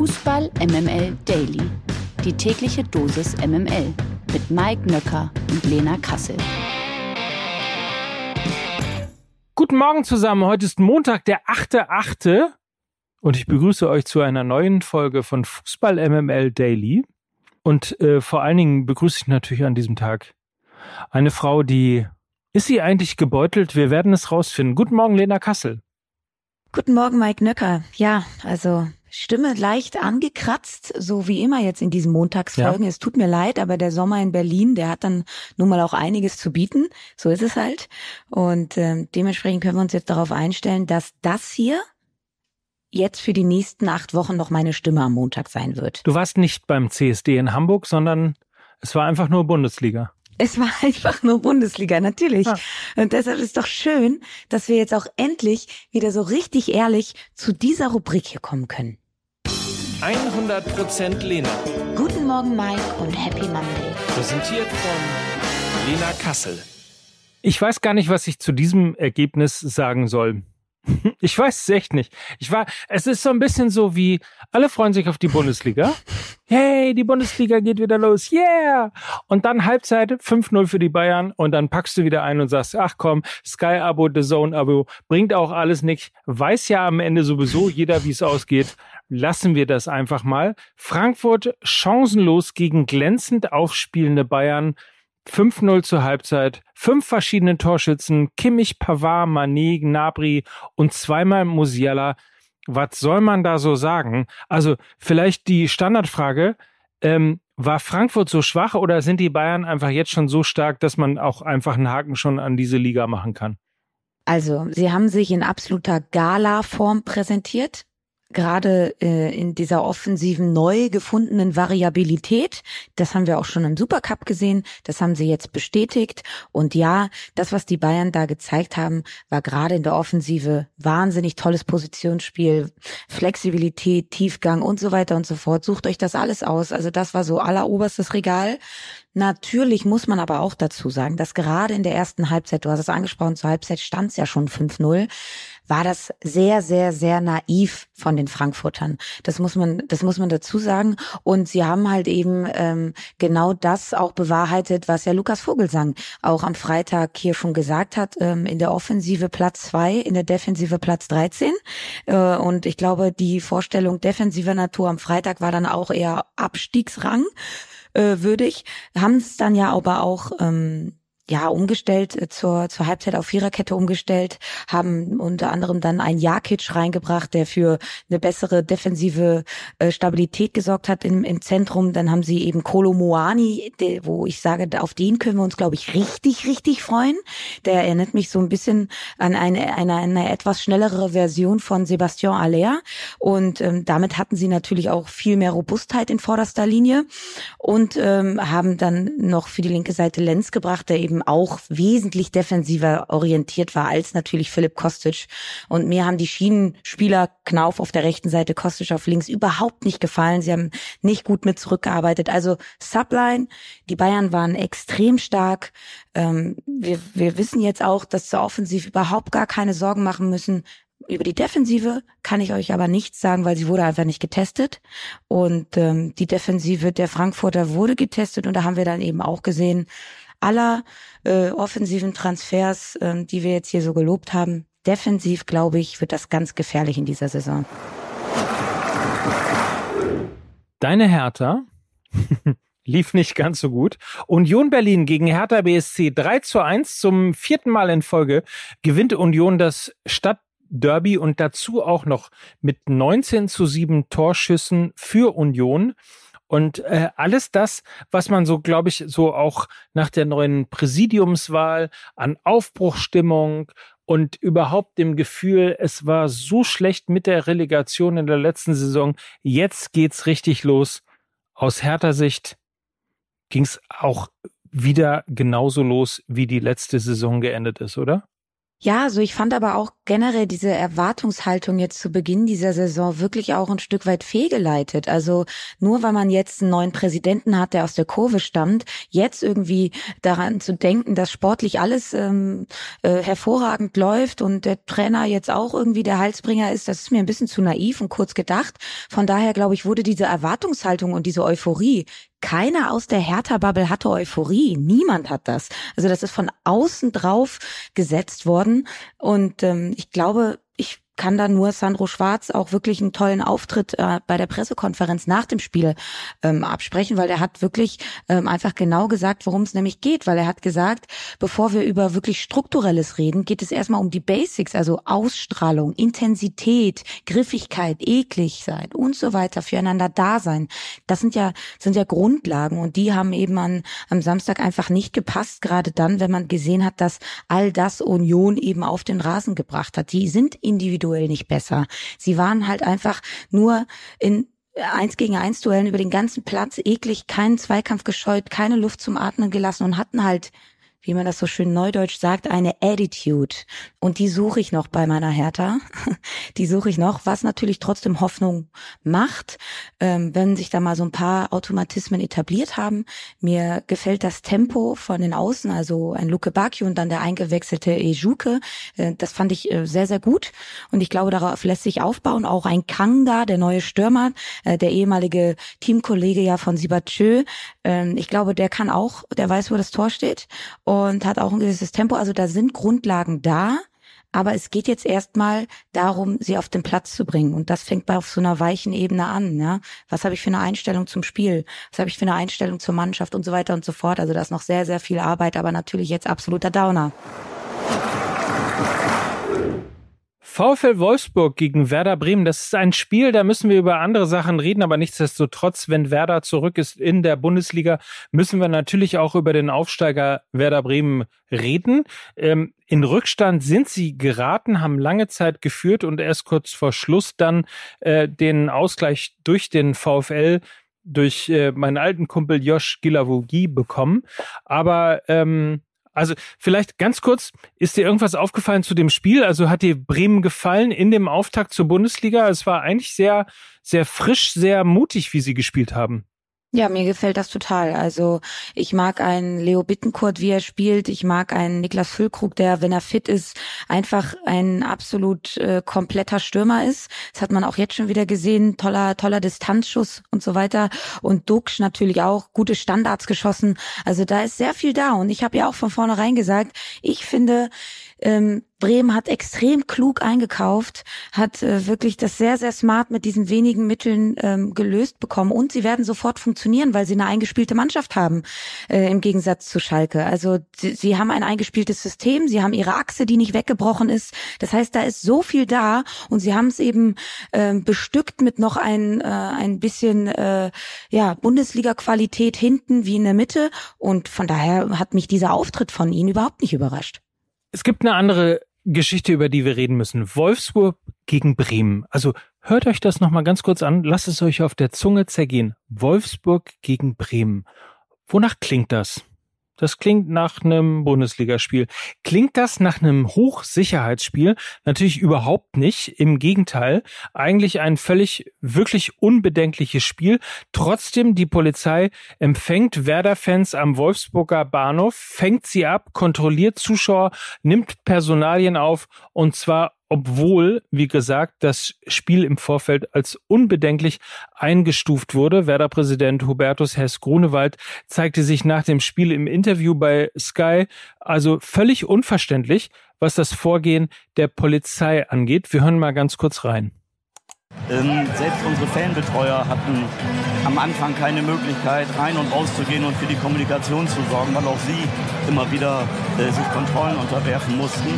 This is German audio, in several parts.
Fußball MML Daily. Die tägliche Dosis MML mit Mike Nöcker und Lena Kassel. Guten Morgen zusammen. Heute ist Montag, der 8.8. Und ich begrüße euch zu einer neuen Folge von Fußball MML Daily. Und äh, vor allen Dingen begrüße ich natürlich an diesem Tag eine Frau, die ist sie eigentlich gebeutelt? Wir werden es rausfinden. Guten Morgen, Lena Kassel. Guten Morgen, Mike Nöcker. Ja, also Stimme leicht angekratzt, so wie immer jetzt in diesen Montagsfolgen. Ja. Es tut mir leid, aber der Sommer in Berlin, der hat dann nun mal auch einiges zu bieten. So ist es halt. Und äh, dementsprechend können wir uns jetzt darauf einstellen, dass das hier jetzt für die nächsten acht Wochen noch meine Stimme am Montag sein wird. Du warst nicht beim CSD in Hamburg, sondern es war einfach nur Bundesliga. Es war einfach nur Bundesliga, natürlich. Ja. Und deshalb ist doch schön, dass wir jetzt auch endlich wieder so richtig ehrlich zu dieser Rubrik hier kommen können. 100% Lena. Guten Morgen, Mike, und Happy Monday. Präsentiert von Lena Kassel. Ich weiß gar nicht, was ich zu diesem Ergebnis sagen soll. Ich weiß es echt nicht. Ich war, es ist so ein bisschen so wie, alle freuen sich auf die Bundesliga. Hey, die Bundesliga geht wieder los. Yeah! Und dann Halbzeit 5-0 für die Bayern und dann packst du wieder ein und sagst, ach komm, Sky-Abo, The Zone-Abo, bringt auch alles nicht. Weiß ja am Ende sowieso jeder, wie es ausgeht. Lassen wir das einfach mal. Frankfurt chancenlos gegen glänzend aufspielende Bayern. 5-0 zur Halbzeit, fünf verschiedene Torschützen, Kimmich, Pavard, Mané, Gnabry und zweimal Musiala. Was soll man da so sagen? Also vielleicht die Standardfrage, ähm, war Frankfurt so schwach oder sind die Bayern einfach jetzt schon so stark, dass man auch einfach einen Haken schon an diese Liga machen kann? Also, sie haben sich in absoluter Gala-Form präsentiert gerade äh, in dieser offensiven neu gefundenen Variabilität. Das haben wir auch schon im Supercup gesehen. Das haben sie jetzt bestätigt. Und ja, das, was die Bayern da gezeigt haben, war gerade in der Offensive wahnsinnig tolles Positionsspiel, Flexibilität, Tiefgang und so weiter und so fort. Sucht euch das alles aus. Also das war so alleroberstes Regal. Natürlich muss man aber auch dazu sagen, dass gerade in der ersten Halbzeit, du hast es angesprochen, zur Halbzeit stand es ja schon 5-0, war das sehr, sehr, sehr naiv von den Frankfurtern. Das muss man, das muss man dazu sagen. Und sie haben halt eben ähm, genau das auch bewahrheitet, was ja Lukas Vogelsang auch am Freitag hier schon gesagt hat. Ähm, in der Offensive Platz zwei, in der Defensive Platz 13. Äh, und ich glaube, die Vorstellung defensiver Natur am Freitag war dann auch eher Abstiegsrang äh, würdig. Haben es dann ja aber auch ähm, ja umgestellt äh, zur zur Halbzeit auf Viererkette umgestellt, haben unter anderem dann einen Jakic reingebracht, der für eine bessere defensive äh, Stabilität gesorgt hat im, im Zentrum. Dann haben sie eben Kolo Moani, wo ich sage, auf den können wir uns glaube ich richtig richtig freuen. Der erinnert mich so ein bisschen an eine eine, eine etwas schnellere Version von Sebastian Aller und ähm, damit hatten sie natürlich auch viel mehr Robustheit in vorderster Linie und ähm, haben dann noch für die linke Seite Lenz gebracht, der eben auch wesentlich defensiver orientiert war als natürlich Philipp Kostic. Und mir haben die Schienenspieler Knauf auf der rechten Seite, Kostic auf links überhaupt nicht gefallen. Sie haben nicht gut mit zurückgearbeitet. Also Subline, die Bayern waren extrem stark. Ähm, wir, wir wissen jetzt auch, dass zur Offensiv überhaupt gar keine Sorgen machen müssen. Über die Defensive kann ich euch aber nichts sagen, weil sie wurde einfach nicht getestet. Und ähm, die Defensive der Frankfurter wurde getestet und da haben wir dann eben auch gesehen, aller äh, offensiven Transfers, äh, die wir jetzt hier so gelobt haben, defensiv, glaube ich, wird das ganz gefährlich in dieser Saison. Deine Hertha lief nicht ganz so gut. Union Berlin gegen Hertha BSC 3 zu 1 zum vierten Mal in Folge gewinnt Union das Stadtderby und dazu auch noch mit 19 zu 7 Torschüssen für Union. Und äh, alles das, was man so, glaube ich, so auch nach der neuen Präsidiumswahl an Aufbruchstimmung und überhaupt dem Gefühl, es war so schlecht mit der Relegation in der letzten Saison, jetzt geht's richtig los. Aus härter Sicht ging's auch wieder genauso los, wie die letzte Saison geendet ist, oder? Ja, also ich fand aber auch generell diese Erwartungshaltung jetzt zu Beginn dieser Saison wirklich auch ein Stück weit fehlgeleitet. Also nur weil man jetzt einen neuen Präsidenten hat, der aus der Kurve stammt, jetzt irgendwie daran zu denken, dass sportlich alles ähm, äh, hervorragend läuft und der Trainer jetzt auch irgendwie der Heilsbringer ist, das ist mir ein bisschen zu naiv und kurz gedacht. Von daher glaube ich, wurde diese Erwartungshaltung und diese Euphorie keiner aus der Hertha-Bubble hatte Euphorie. Niemand hat das. Also das ist von außen drauf gesetzt worden. Und ähm, ich glaube, kann da nur Sandro Schwarz auch wirklich einen tollen Auftritt äh, bei der Pressekonferenz nach dem Spiel ähm, absprechen, weil er hat wirklich ähm, einfach genau gesagt, worum es nämlich geht, weil er hat gesagt, bevor wir über wirklich strukturelles reden, geht es erstmal um die Basics, also Ausstrahlung, Intensität, Griffigkeit, eklig sein und so weiter, füreinander da sein. Das sind ja sind ja Grundlagen und die haben eben an, am Samstag einfach nicht gepasst, gerade dann, wenn man gesehen hat, dass all das Union eben auf den Rasen gebracht hat. Die sind individuell individuell nicht besser. Sie waren halt einfach nur in eins gegen eins Duellen über den ganzen Platz eklig, keinen Zweikampf gescheut, keine Luft zum Atmen gelassen und hatten halt wie man das so schön neudeutsch sagt, eine Attitude. Und die suche ich noch bei meiner Hertha. Die suche ich noch, was natürlich trotzdem Hoffnung macht, ähm, wenn sich da mal so ein paar Automatismen etabliert haben. Mir gefällt das Tempo von den Außen, also ein Luke Bacchio und dann der eingewechselte Ejuke. Äh, das fand ich äh, sehr, sehr gut. Und ich glaube, darauf lässt sich aufbauen. Auch ein Kanga, der neue Stürmer, äh, der ehemalige Teamkollege ja von Sibatschö. Ähm, ich glaube, der kann auch, der weiß, wo das Tor steht und hat auch ein gewisses Tempo. Also da sind Grundlagen da. Aber es geht jetzt erstmal darum, sie auf den Platz zu bringen. Und das fängt bei auf so einer weichen Ebene an. Ja? Was habe ich für eine Einstellung zum Spiel? Was habe ich für eine Einstellung zur Mannschaft und so weiter und so fort? Also da ist noch sehr, sehr viel Arbeit, aber natürlich jetzt absoluter Downer. VfL Wolfsburg gegen Werder Bremen, das ist ein Spiel, da müssen wir über andere Sachen reden, aber nichtsdestotrotz, wenn Werder zurück ist in der Bundesliga, müssen wir natürlich auch über den Aufsteiger Werder Bremen reden. Ähm, in Rückstand sind sie geraten, haben lange Zeit geführt und erst kurz vor Schluss dann äh, den Ausgleich durch den VfL durch äh, meinen alten Kumpel Josh Gilavogi bekommen. Aber ähm, also vielleicht ganz kurz, ist dir irgendwas aufgefallen zu dem Spiel? Also hat dir Bremen gefallen in dem Auftakt zur Bundesliga? Es war eigentlich sehr, sehr frisch, sehr mutig, wie sie gespielt haben. Ja, mir gefällt das total. Also ich mag einen Leo Bittenkurt, wie er spielt. Ich mag einen Niklas Füllkrug, der, wenn er fit ist, einfach ein absolut äh, kompletter Stürmer ist. Das hat man auch jetzt schon wieder gesehen. Toller, toller Distanzschuss und so weiter. Und Duxch natürlich auch gute Standards geschossen. Also da ist sehr viel da. Und ich habe ja auch von vornherein gesagt, ich finde, ähm, Bremen hat extrem klug eingekauft, hat äh, wirklich das sehr, sehr smart mit diesen wenigen Mitteln ähm, gelöst bekommen und sie werden sofort funktionieren, weil sie eine eingespielte Mannschaft haben, äh, im Gegensatz zu Schalke. Also sie, sie haben ein eingespieltes System, sie haben ihre Achse, die nicht weggebrochen ist. Das heißt, da ist so viel da und sie haben es eben äh, bestückt mit noch ein, äh, ein bisschen äh, ja, Bundesliga-Qualität hinten wie in der Mitte und von daher hat mich dieser Auftritt von ihnen überhaupt nicht überrascht. Es gibt eine andere Geschichte, über die wir reden müssen. Wolfsburg gegen Bremen. Also hört euch das nochmal ganz kurz an. Lasst es euch auf der Zunge zergehen. Wolfsburg gegen Bremen. Wonach klingt das? Das klingt nach einem Bundesligaspiel. Klingt das nach einem Hochsicherheitsspiel? Natürlich überhaupt nicht. Im Gegenteil. Eigentlich ein völlig, wirklich unbedenkliches Spiel. Trotzdem, die Polizei empfängt Werder-Fans am Wolfsburger Bahnhof, fängt sie ab, kontrolliert Zuschauer, nimmt Personalien auf und zwar obwohl, wie gesagt, das Spiel im Vorfeld als unbedenklich eingestuft wurde. Werder-Präsident Hubertus Hess-Grunewald zeigte sich nach dem Spiel im Interview bei Sky also völlig unverständlich, was das Vorgehen der Polizei angeht. Wir hören mal ganz kurz rein. Ähm, selbst unsere Fanbetreuer hatten am Anfang keine Möglichkeit, rein und rauszugehen und für die Kommunikation zu sorgen, weil auch sie immer wieder äh, sich Kontrollen unterwerfen mussten.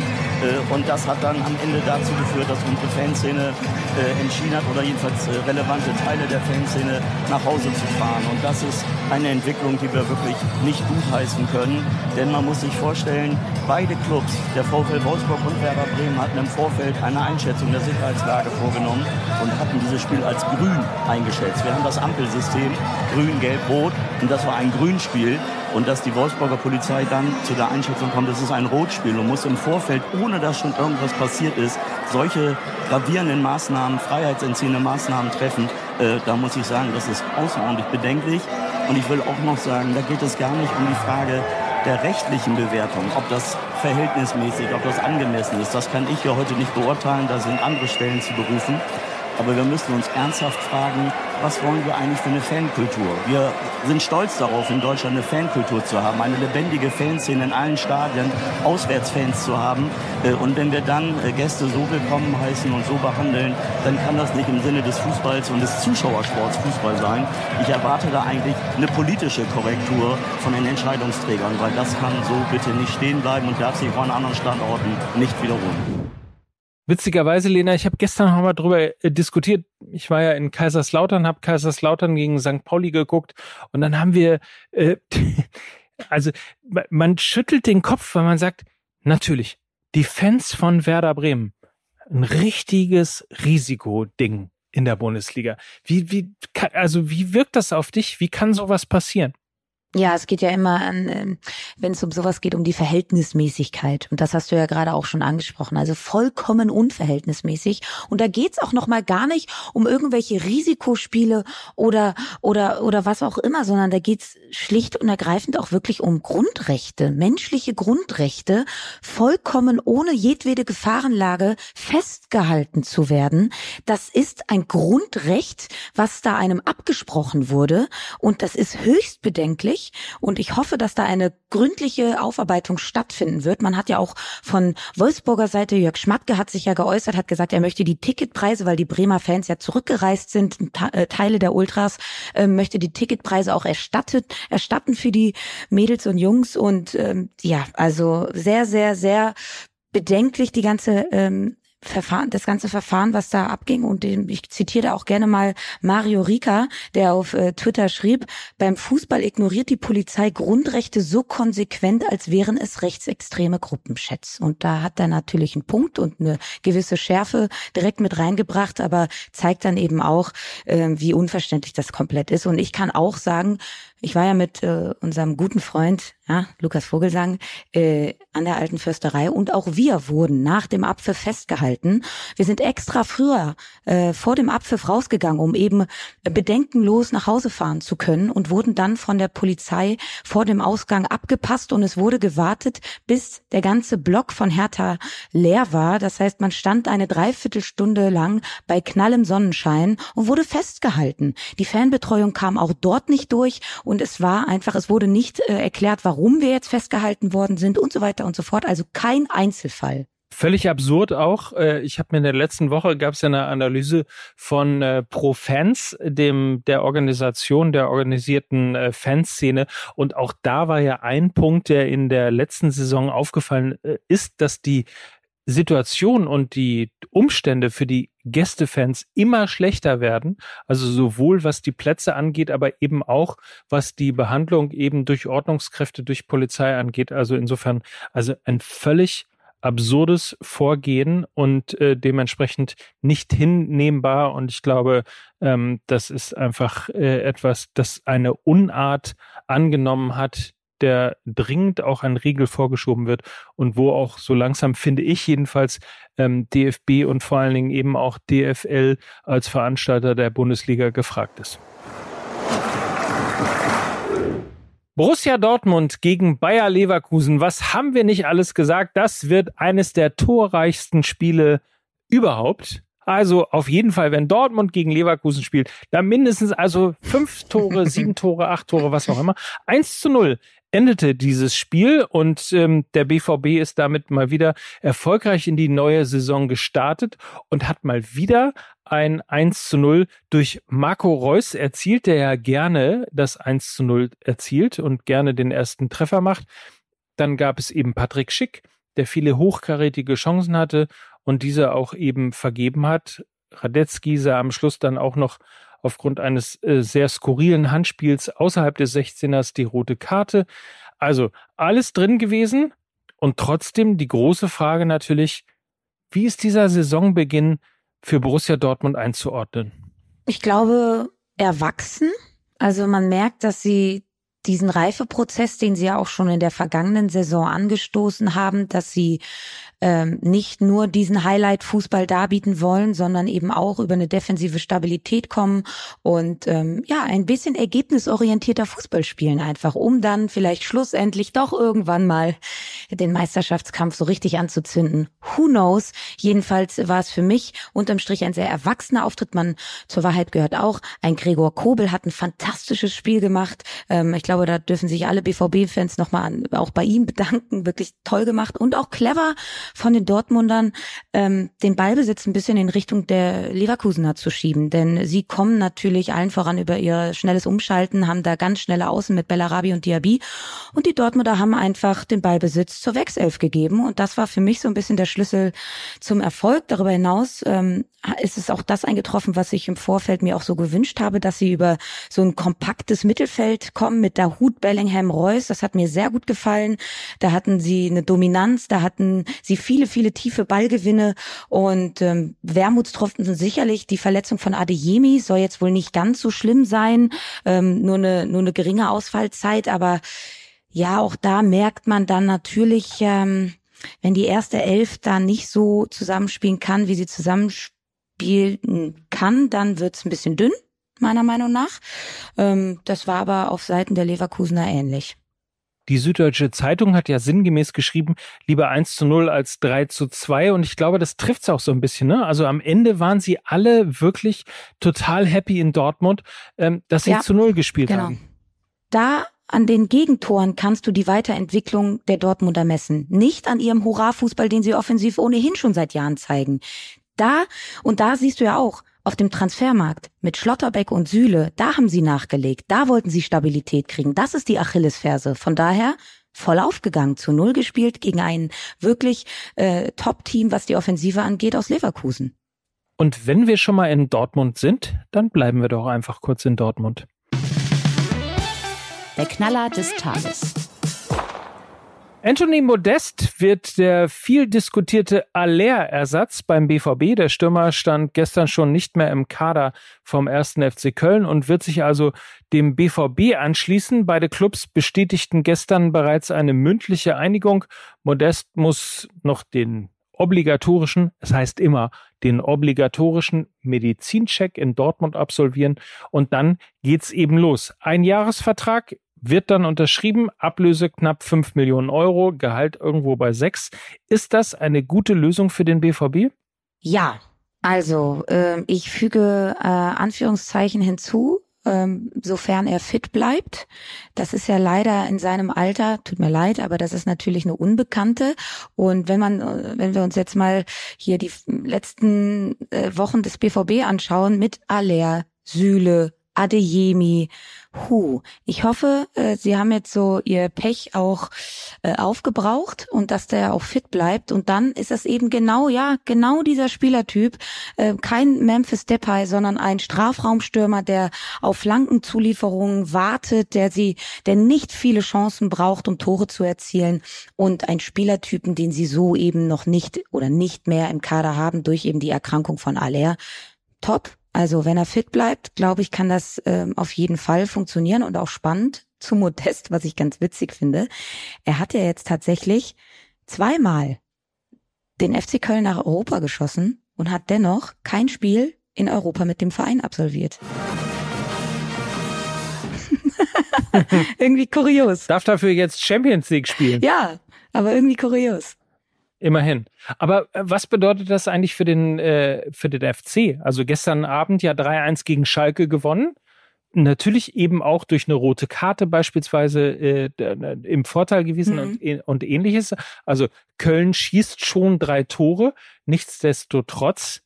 Äh, und das hat dann am Ende dazu geführt, dass unsere Fanszene äh, entschieden hat, oder jedenfalls äh, relevante Teile der Fanszene nach Hause zu fahren. Und das ist eine Entwicklung, die wir wirklich nicht gutheißen können. Denn man muss sich vorstellen, beide Clubs, der VfL Wolfsburg und Werder Bremen, hatten im Vorfeld eine Einschätzung der Sicherheitslage vorgenommen und hatten dieses Spiel als grün eingeschätzt. Wir haben das Ampelsystem grün, gelb, rot und das war ein Grünspiel. Und dass die Wolfsburger Polizei dann zu der Einschätzung kommt, das ist ein Rotspiel und muss im Vorfeld, ohne dass schon irgendwas passiert ist, solche gravierenden Maßnahmen, freiheitsentziehende Maßnahmen treffen, äh, da muss ich sagen, das ist außerordentlich bedenklich. Und ich will auch noch sagen, da geht es gar nicht um die Frage der rechtlichen Bewertung, ob das verhältnismäßig, ob das angemessen ist. Das kann ich ja heute nicht beurteilen, da sind andere Stellen zu berufen. Aber wir müssen uns ernsthaft fragen, was wollen wir eigentlich für eine Fankultur? Wir sind stolz darauf, in Deutschland eine Fankultur zu haben, eine lebendige Fanszene in allen Stadien, Auswärtsfans zu haben. Äh, und wenn wir dann äh, Gäste so willkommen heißen und so behandeln, dann kann das nicht im Sinne des Fußballs und des Zuschauersports Fußball sein. Ich erwarte da eigentlich eine politische Korrektur von den Entscheidungsträgern, weil das kann so bitte nicht stehen bleiben und darf sich auch an anderen Standorten nicht wiederholen. Witzigerweise, Lena, ich habe gestern noch mal drüber äh, diskutiert. Ich war ja in Kaiserslautern, habe Kaiserslautern gegen St. Pauli geguckt und dann haben wir, äh, also man schüttelt den Kopf, weil man sagt, natürlich, die Fans von Werder Bremen, ein richtiges Risikoding in der Bundesliga. Wie, wie, also wie wirkt das auf dich? Wie kann sowas passieren? Ja, es geht ja immer an, ähm, wenn es um sowas geht, um die Verhältnismäßigkeit. Und das hast du ja gerade auch schon angesprochen. Also vollkommen unverhältnismäßig. Und da geht's auch noch mal gar nicht um irgendwelche Risikospiele oder oder oder was auch immer, sondern da geht's schlicht und ergreifend auch wirklich um Grundrechte, menschliche Grundrechte, vollkommen ohne jedwede Gefahrenlage festgehalten zu werden. Das ist ein Grundrecht, was da einem abgesprochen wurde. Und das ist höchst bedenklich wichtig und ich hoffe, dass da eine gründliche Aufarbeitung stattfinden wird. Man hat ja auch von Wolfsburger Seite, Jörg Schmatke hat sich ja geäußert, hat gesagt, er möchte die Ticketpreise, weil die Bremer Fans ja zurückgereist sind, äh, Teile der Ultras, äh, möchte die Ticketpreise auch erstattet, erstatten für die Mädels und Jungs und ähm, ja, also sehr, sehr, sehr bedenklich die ganze ähm, Verfahren, das ganze Verfahren, was da abging. Und ich zitiere auch gerne mal Mario Rica, der auf äh, Twitter schrieb, beim Fußball ignoriert die Polizei Grundrechte so konsequent, als wären es rechtsextreme Gruppenchats. Und da hat er natürlich einen Punkt und eine gewisse Schärfe direkt mit reingebracht, aber zeigt dann eben auch, äh, wie unverständlich das komplett ist. Und ich kann auch sagen, ich war ja mit äh, unserem guten Freund, ja, Lukas Vogelsang, äh, an der alten Försterei und auch wir wurden nach dem Abpfiff festgehalten. Wir sind extra früher äh, vor dem Abpfiff rausgegangen, um eben bedenkenlos nach Hause fahren zu können und wurden dann von der Polizei vor dem Ausgang abgepasst und es wurde gewartet, bis der ganze Block von Hertha leer war. Das heißt, man stand eine Dreiviertelstunde lang bei knallem Sonnenschein und wurde festgehalten. Die Fanbetreuung kam auch dort nicht durch es war einfach, es wurde nicht äh, erklärt, warum wir jetzt festgehalten worden sind und so weiter und so fort. Also kein Einzelfall. Völlig absurd auch. Äh, ich habe mir in der letzten Woche gab es ja eine Analyse von äh, Pro Fans, dem der Organisation der organisierten äh, Fanszene, und auch da war ja ein Punkt, der in der letzten Saison aufgefallen ist, dass die Situation und die Umstände für die Gästefans immer schlechter werden. Also sowohl was die Plätze angeht, aber eben auch was die Behandlung eben durch Ordnungskräfte, durch Polizei angeht. Also insofern, also ein völlig absurdes Vorgehen und äh, dementsprechend nicht hinnehmbar. Und ich glaube, ähm, das ist einfach äh, etwas, das eine Unart angenommen hat, der dringend auch ein Riegel vorgeschoben wird und wo auch so langsam, finde ich jedenfalls, ähm, DFB und vor allen Dingen eben auch DFL als Veranstalter der Bundesliga gefragt ist. Borussia Dortmund gegen Bayer Leverkusen. Was haben wir nicht alles gesagt? Das wird eines der torreichsten Spiele überhaupt. Also auf jeden Fall, wenn Dortmund gegen Leverkusen spielt, dann mindestens also fünf Tore, sieben Tore, acht Tore, was auch immer. Eins zu null endete dieses Spiel und ähm, der BVB ist damit mal wieder erfolgreich in die neue Saison gestartet und hat mal wieder ein 1 zu 0 durch Marco Reus erzielt, der ja gerne das 1 zu 0 erzielt und gerne den ersten Treffer macht. Dann gab es eben Patrick Schick, der viele hochkarätige Chancen hatte und diese auch eben vergeben hat. Radetzky sah am Schluss dann auch noch aufgrund eines äh, sehr skurrilen Handspiels außerhalb des 16ers die rote Karte. Also alles drin gewesen und trotzdem die große Frage natürlich, wie ist dieser Saisonbeginn für Borussia Dortmund einzuordnen? Ich glaube, erwachsen. Also man merkt, dass sie diesen Reifeprozess, den sie ja auch schon in der vergangenen Saison angestoßen haben, dass sie ähm, nicht nur diesen Highlight-Fußball darbieten wollen, sondern eben auch über eine defensive Stabilität kommen und ähm, ja, ein bisschen ergebnisorientierter Fußball spielen einfach, um dann vielleicht schlussendlich doch irgendwann mal den Meisterschaftskampf so richtig anzuzünden. Who knows? Jedenfalls war es für mich unterm Strich ein sehr erwachsener Auftritt. Man zur Wahrheit gehört auch, ein Gregor Kobel hat ein fantastisches Spiel gemacht. Ähm, ich glaube, da dürfen sich alle BVB-Fans nochmal auch bei ihm bedanken. Wirklich toll gemacht und auch clever von den Dortmundern ähm, den Ballbesitz ein bisschen in Richtung der Leverkusener zu schieben. Denn sie kommen natürlich allen voran über ihr schnelles Umschalten, haben da ganz schnelle Außen mit Bellarabi und Diaby. Und die Dortmunder haben einfach den Ballbesitz zur Wechself gegeben. Und das war für mich so ein bisschen der Schlüssel zum Erfolg. Darüber hinaus ähm, ist es auch das eingetroffen, was ich im Vorfeld mir auch so gewünscht habe, dass sie über so ein kompaktes Mittelfeld kommen mit Dahut, Bellingham, Reus. Das hat mir sehr gut gefallen. Da hatten sie eine Dominanz, da hatten sie viele, viele tiefe Ballgewinne und ähm, Wermutstropfen sind sicherlich die Verletzung von Adeyemi soll jetzt wohl nicht ganz so schlimm sein, ähm, nur eine nur eine geringe Ausfallzeit, aber ja, auch da merkt man dann natürlich, ähm, wenn die erste Elf da nicht so zusammenspielen kann, wie sie zusammenspielen kann, dann wird's ein bisschen dünn, meiner Meinung nach. Ähm, das war aber auf Seiten der Leverkusener ähnlich. Die Süddeutsche Zeitung hat ja sinngemäß geschrieben, lieber 1 zu 0 als 3 zu 2. Und ich glaube, das trifft's auch so ein bisschen. Ne? Also am Ende waren sie alle wirklich total happy in Dortmund, ähm, dass sie ja, zu 0 gespielt genau. haben. Da an den Gegentoren kannst du die Weiterentwicklung der Dortmunder messen. Nicht an ihrem Hurra-Fußball, den sie offensiv ohnehin schon seit Jahren zeigen. Da, und da siehst du ja auch, auf dem Transfermarkt mit Schlotterbeck und Sühle, da haben sie nachgelegt, da wollten sie Stabilität kriegen. Das ist die Achillesferse. Von daher voll aufgegangen, zu Null gespielt gegen ein wirklich äh, Top-Team, was die Offensive angeht, aus Leverkusen. Und wenn wir schon mal in Dortmund sind, dann bleiben wir doch einfach kurz in Dortmund. Der Knaller des Tages. Anthony Modest wird der viel diskutierte Aller-Ersatz beim BVB. Der Stürmer stand gestern schon nicht mehr im Kader vom ersten FC Köln und wird sich also dem BVB anschließen. Beide Clubs bestätigten gestern bereits eine mündliche Einigung. Modest muss noch den obligatorischen, es heißt immer, den obligatorischen Medizincheck in Dortmund absolvieren und dann geht's eben los. Ein Jahresvertrag wird dann unterschrieben, Ablöse knapp fünf Millionen Euro, Gehalt irgendwo bei sechs. Ist das eine gute Lösung für den BVB? Ja, also äh, ich füge äh, Anführungszeichen hinzu, ähm, sofern er fit bleibt. Das ist ja leider in seinem Alter, tut mir leid, aber das ist natürlich eine Unbekannte. Und wenn man, äh, wenn wir uns jetzt mal hier die letzten äh, Wochen des BVB anschauen mit Aller, Süle, Adeyemi, Hu. Ich hoffe, äh, Sie haben jetzt so Ihr Pech auch äh, aufgebraucht und dass der auch fit bleibt. Und dann ist das eben genau, ja, genau dieser Spielertyp. Äh, kein Memphis Depay, sondern ein Strafraumstürmer, der auf Flankenzulieferungen wartet, der sie, der nicht viele Chancen braucht, um Tore zu erzielen. Und ein Spielertypen, den Sie so eben noch nicht oder nicht mehr im Kader haben durch eben die Erkrankung von Aller. Top, also wenn er fit bleibt, glaube ich, kann das ähm, auf jeden Fall funktionieren und auch spannend zu Modest, was ich ganz witzig finde. Er hat ja jetzt tatsächlich zweimal den FC Köln nach Europa geschossen und hat dennoch kein Spiel in Europa mit dem Verein absolviert. irgendwie kurios. Darf dafür jetzt Champions League spielen? Ja, aber irgendwie kurios. Immerhin. Aber äh, was bedeutet das eigentlich für den, äh, für den FC? Also gestern Abend ja 3-1 gegen Schalke gewonnen. Natürlich eben auch durch eine rote Karte beispielsweise äh, im Vorteil gewesen mhm. und, und ähnliches. Also Köln schießt schon drei Tore. Nichtsdestotrotz,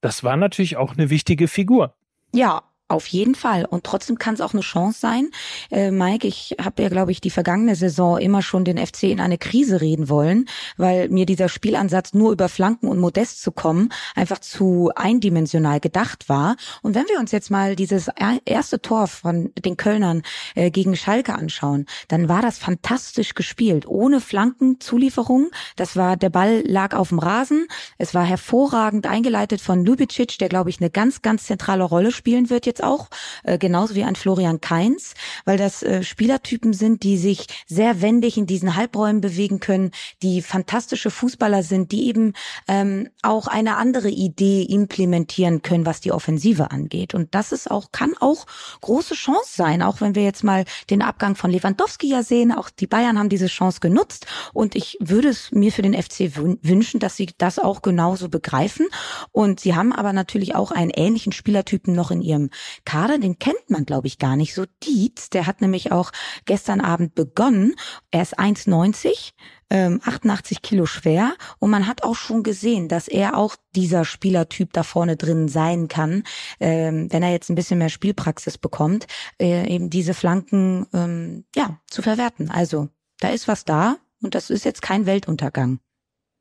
das war natürlich auch eine wichtige Figur. Ja, auf jeden Fall. Und trotzdem kann es auch eine Chance sein. Äh, Mike, ich habe ja, glaube ich, die vergangene Saison immer schon den FC in eine Krise reden wollen, weil mir dieser Spielansatz nur über Flanken und Modest zu kommen einfach zu eindimensional gedacht war. Und wenn wir uns jetzt mal dieses erste Tor von den Kölnern äh, gegen Schalke anschauen, dann war das fantastisch gespielt, ohne Flankenzulieferung. Das war, der Ball lag auf dem Rasen. Es war hervorragend eingeleitet von Lubicic, der, glaube ich, eine ganz, ganz zentrale Rolle spielen wird jetzt jetzt auch, äh, genauso wie ein Florian Kainz, weil das äh, Spielertypen sind, die sich sehr wendig in diesen Halbräumen bewegen können, die fantastische Fußballer sind, die eben ähm, auch eine andere Idee implementieren können, was die Offensive angeht. Und das ist auch, kann auch große Chance sein, auch wenn wir jetzt mal den Abgang von Lewandowski ja sehen. Auch die Bayern haben diese Chance genutzt. Und ich würde es mir für den FC wünschen, dass sie das auch genauso begreifen. Und sie haben aber natürlich auch einen ähnlichen Spielertypen noch in ihrem Kader. Den kennt man, glaube ich, gar nicht so. Dietz, der hat nämlich auch gestern Abend begonnen. Er ist 1,90 ähm, 88 Kilo schwer und man hat auch schon gesehen, dass er auch dieser Spielertyp da vorne drin sein kann, ähm, wenn er jetzt ein bisschen mehr Spielpraxis bekommt, äh, eben diese Flanken ähm, ja zu verwerten. Also da ist was da und das ist jetzt kein Weltuntergang.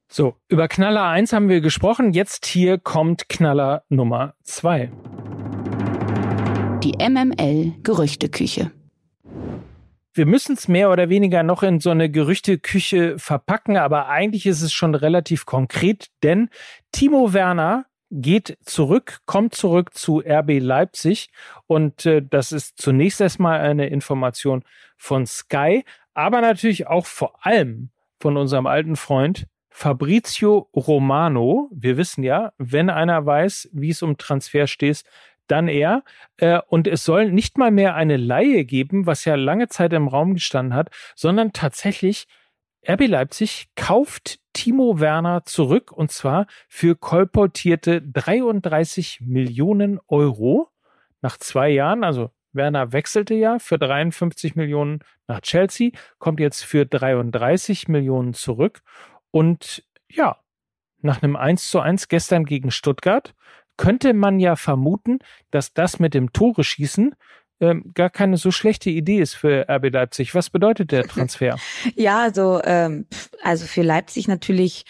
So, über Knaller 1 haben wir gesprochen. Jetzt hier kommt Knaller Nummer 2. Die MML Gerüchteküche wir müssen es mehr oder weniger noch in so eine Gerüchteküche verpacken, aber eigentlich ist es schon relativ konkret, denn Timo Werner geht zurück, kommt zurück zu RB Leipzig und äh, das ist zunächst erstmal eine Information von Sky, aber natürlich auch vor allem von unserem alten Freund Fabrizio Romano. Wir wissen ja, wenn einer weiß, wie es um Transfer steht, dann er. Äh, und es soll nicht mal mehr eine Laie geben, was ja lange Zeit im Raum gestanden hat, sondern tatsächlich RB Leipzig kauft Timo Werner zurück und zwar für kolportierte 33 Millionen Euro nach zwei Jahren. Also Werner wechselte ja für 53 Millionen nach Chelsea, kommt jetzt für 33 Millionen zurück und ja, nach einem 1 zu 1 gestern gegen Stuttgart könnte man ja vermuten, dass das mit dem Tore schießen ähm, gar keine so schlechte Idee ist für RB Leipzig. Was bedeutet der Transfer? ja, also ähm, also für Leipzig natürlich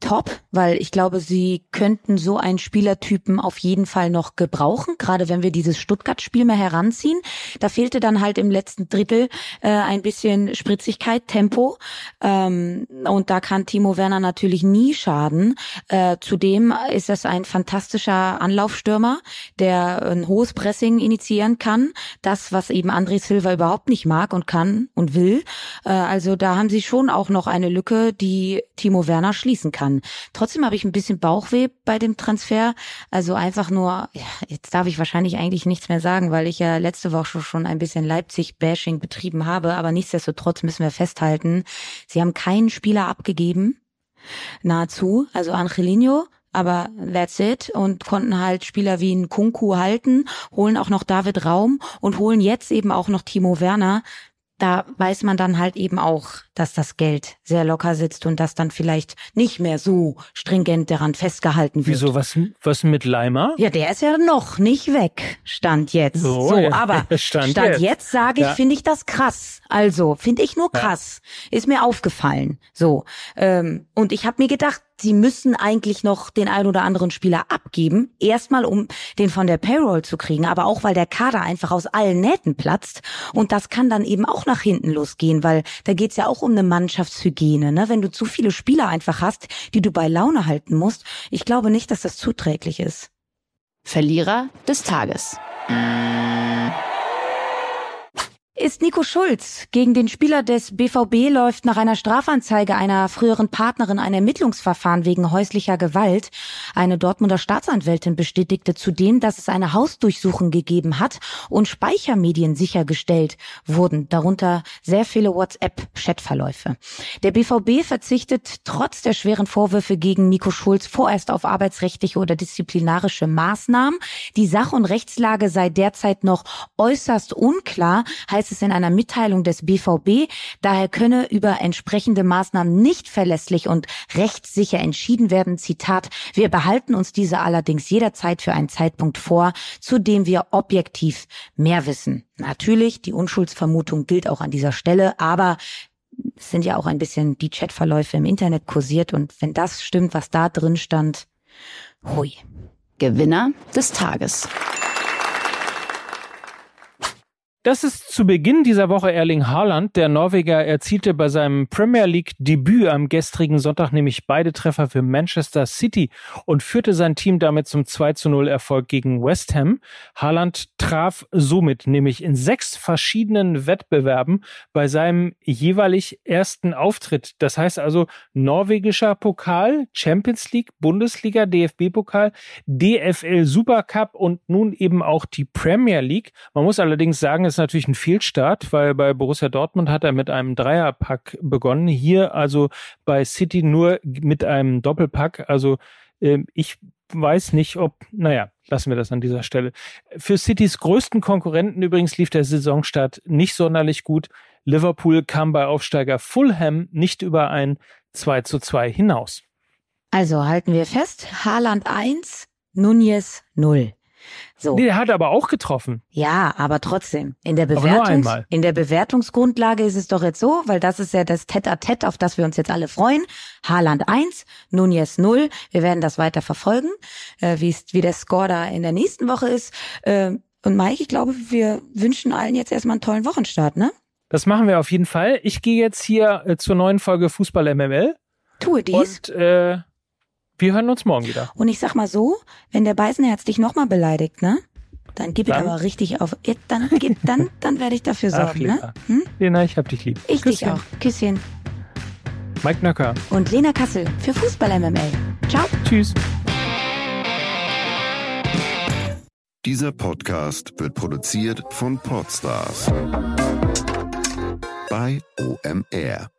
top, weil ich glaube, sie könnten so einen Spielertypen auf jeden Fall noch gebrauchen, gerade wenn wir dieses Stuttgart-Spiel mehr heranziehen. Da fehlte dann halt im letzten Drittel äh, ein bisschen Spritzigkeit, Tempo ähm, und da kann Timo Werner natürlich nie schaden. Äh, zudem ist es ein fantastischer Anlaufstürmer, der ein hohes Pressing initiieren kann, das, was eben André Silva überhaupt nicht mag und kann und will. Äh, also da haben sie schon auch noch eine Lücke, die Timo Werner schließen kann. Trotzdem habe ich ein bisschen Bauchweh bei dem Transfer. Also einfach nur, ja, jetzt darf ich wahrscheinlich eigentlich nichts mehr sagen, weil ich ja letzte Woche schon ein bisschen Leipzig-Bashing betrieben habe. Aber nichtsdestotrotz müssen wir festhalten, sie haben keinen Spieler abgegeben. Nahezu. Also Angelino aber that's it und konnten halt Spieler wie ein Kunku halten, holen auch noch David Raum und holen jetzt eben auch noch Timo Werner. Da weiß man dann halt eben auch, dass das Geld sehr locker sitzt und dass dann vielleicht nicht mehr so stringent daran festgehalten wird. Wieso, was, was mit Leimer? Ja, der ist ja noch nicht weg, stand jetzt. So, ja. aber stand, stand jetzt, jetzt sage ich, ja. finde ich das krass. Also, finde ich nur krass. Ja. Ist mir aufgefallen. So. Ähm, und ich habe mir gedacht, sie müssen eigentlich noch den ein oder anderen Spieler abgeben. Erstmal, um den von der Payroll zu kriegen, aber auch, weil der Kader einfach aus allen Nähten platzt. Und das kann dann eben auch nach hinten losgehen, weil da geht's ja auch um eine Mannschaftshygiene. Ne? Wenn du zu viele Spieler einfach hast, die du bei Laune halten musst, ich glaube nicht, dass das zuträglich ist. Verlierer des Tages ist Nico Schulz. Gegen den Spieler des BVB läuft nach einer Strafanzeige einer früheren Partnerin ein Ermittlungsverfahren wegen häuslicher Gewalt. Eine Dortmunder Staatsanwältin bestätigte zudem, dass es eine Hausdurchsuchung gegeben hat und Speichermedien sichergestellt wurden, darunter sehr viele WhatsApp-Chatverläufe. Der BVB verzichtet trotz der schweren Vorwürfe gegen Nico Schulz vorerst auf arbeitsrechtliche oder disziplinarische Maßnahmen. Die Sach- und Rechtslage sei derzeit noch äußerst unklar, heißt heißt es in einer Mitteilung des BVB, daher könne über entsprechende Maßnahmen nicht verlässlich und rechtssicher entschieden werden. Zitat, wir behalten uns diese allerdings jederzeit für einen Zeitpunkt vor, zu dem wir objektiv mehr wissen. Natürlich, die Unschuldsvermutung gilt auch an dieser Stelle, aber es sind ja auch ein bisschen die Chatverläufe im Internet kursiert und wenn das stimmt, was da drin stand, hui. Gewinner des Tages. Das ist zu Beginn dieser Woche Erling Haaland. Der Norweger erzielte bei seinem Premier League Debüt am gestrigen Sonntag nämlich beide Treffer für Manchester City und führte sein Team damit zum 2 zu 0 Erfolg gegen West Ham. Haaland traf somit nämlich in sechs verschiedenen Wettbewerben bei seinem jeweilig ersten Auftritt. Das heißt also norwegischer Pokal, Champions League, Bundesliga, DFB-Pokal, DFL Supercup und nun eben auch die Premier League. Man muss allerdings sagen, es ist natürlich ein Fehlstart, weil bei Borussia Dortmund hat er mit einem Dreierpack begonnen. Hier also bei City nur mit einem Doppelpack. Also äh, ich weiß nicht, ob, naja, lassen wir das an dieser Stelle. Für Citys größten Konkurrenten übrigens lief der Saisonstart nicht sonderlich gut. Liverpool kam bei Aufsteiger Fulham nicht über ein 2 zu 2 hinaus. Also halten wir fest, Haaland 1, Nunez 0. So. Nee, der hat aber auch getroffen. Ja, aber trotzdem. In der, Bewertungs in der Bewertungsgrundlage ist es doch jetzt so, weil das ist ja das Tête-à-Tête, auf das wir uns jetzt alle freuen. Haaland 1, Nunez 0. Wir werden das weiter verfolgen, äh, wie der Score da in der nächsten Woche ist. Äh, und Mike, ich glaube, wir wünschen allen jetzt erstmal einen tollen Wochenstart, ne? Das machen wir auf jeden Fall. Ich gehe jetzt hier äh, zur neuen Folge Fußball MML. Tue dies. Und äh, wir hören uns morgen wieder. Und ich sag mal so, wenn der Beißenherz dich nochmal beleidigt, ne? Dann gib dann? ich aber richtig auf. Dann, gib, dann, dann werde ich dafür sorgen, Ach, ne? Hm? Lena, ich hab dich lieb. Ich Küsschen. dich auch. Küsschen. Mike Nöcker. Und Lena Kassel für Fußball MML. Ciao. Tschüss. Dieser Podcast wird produziert von Podstars bei OMR.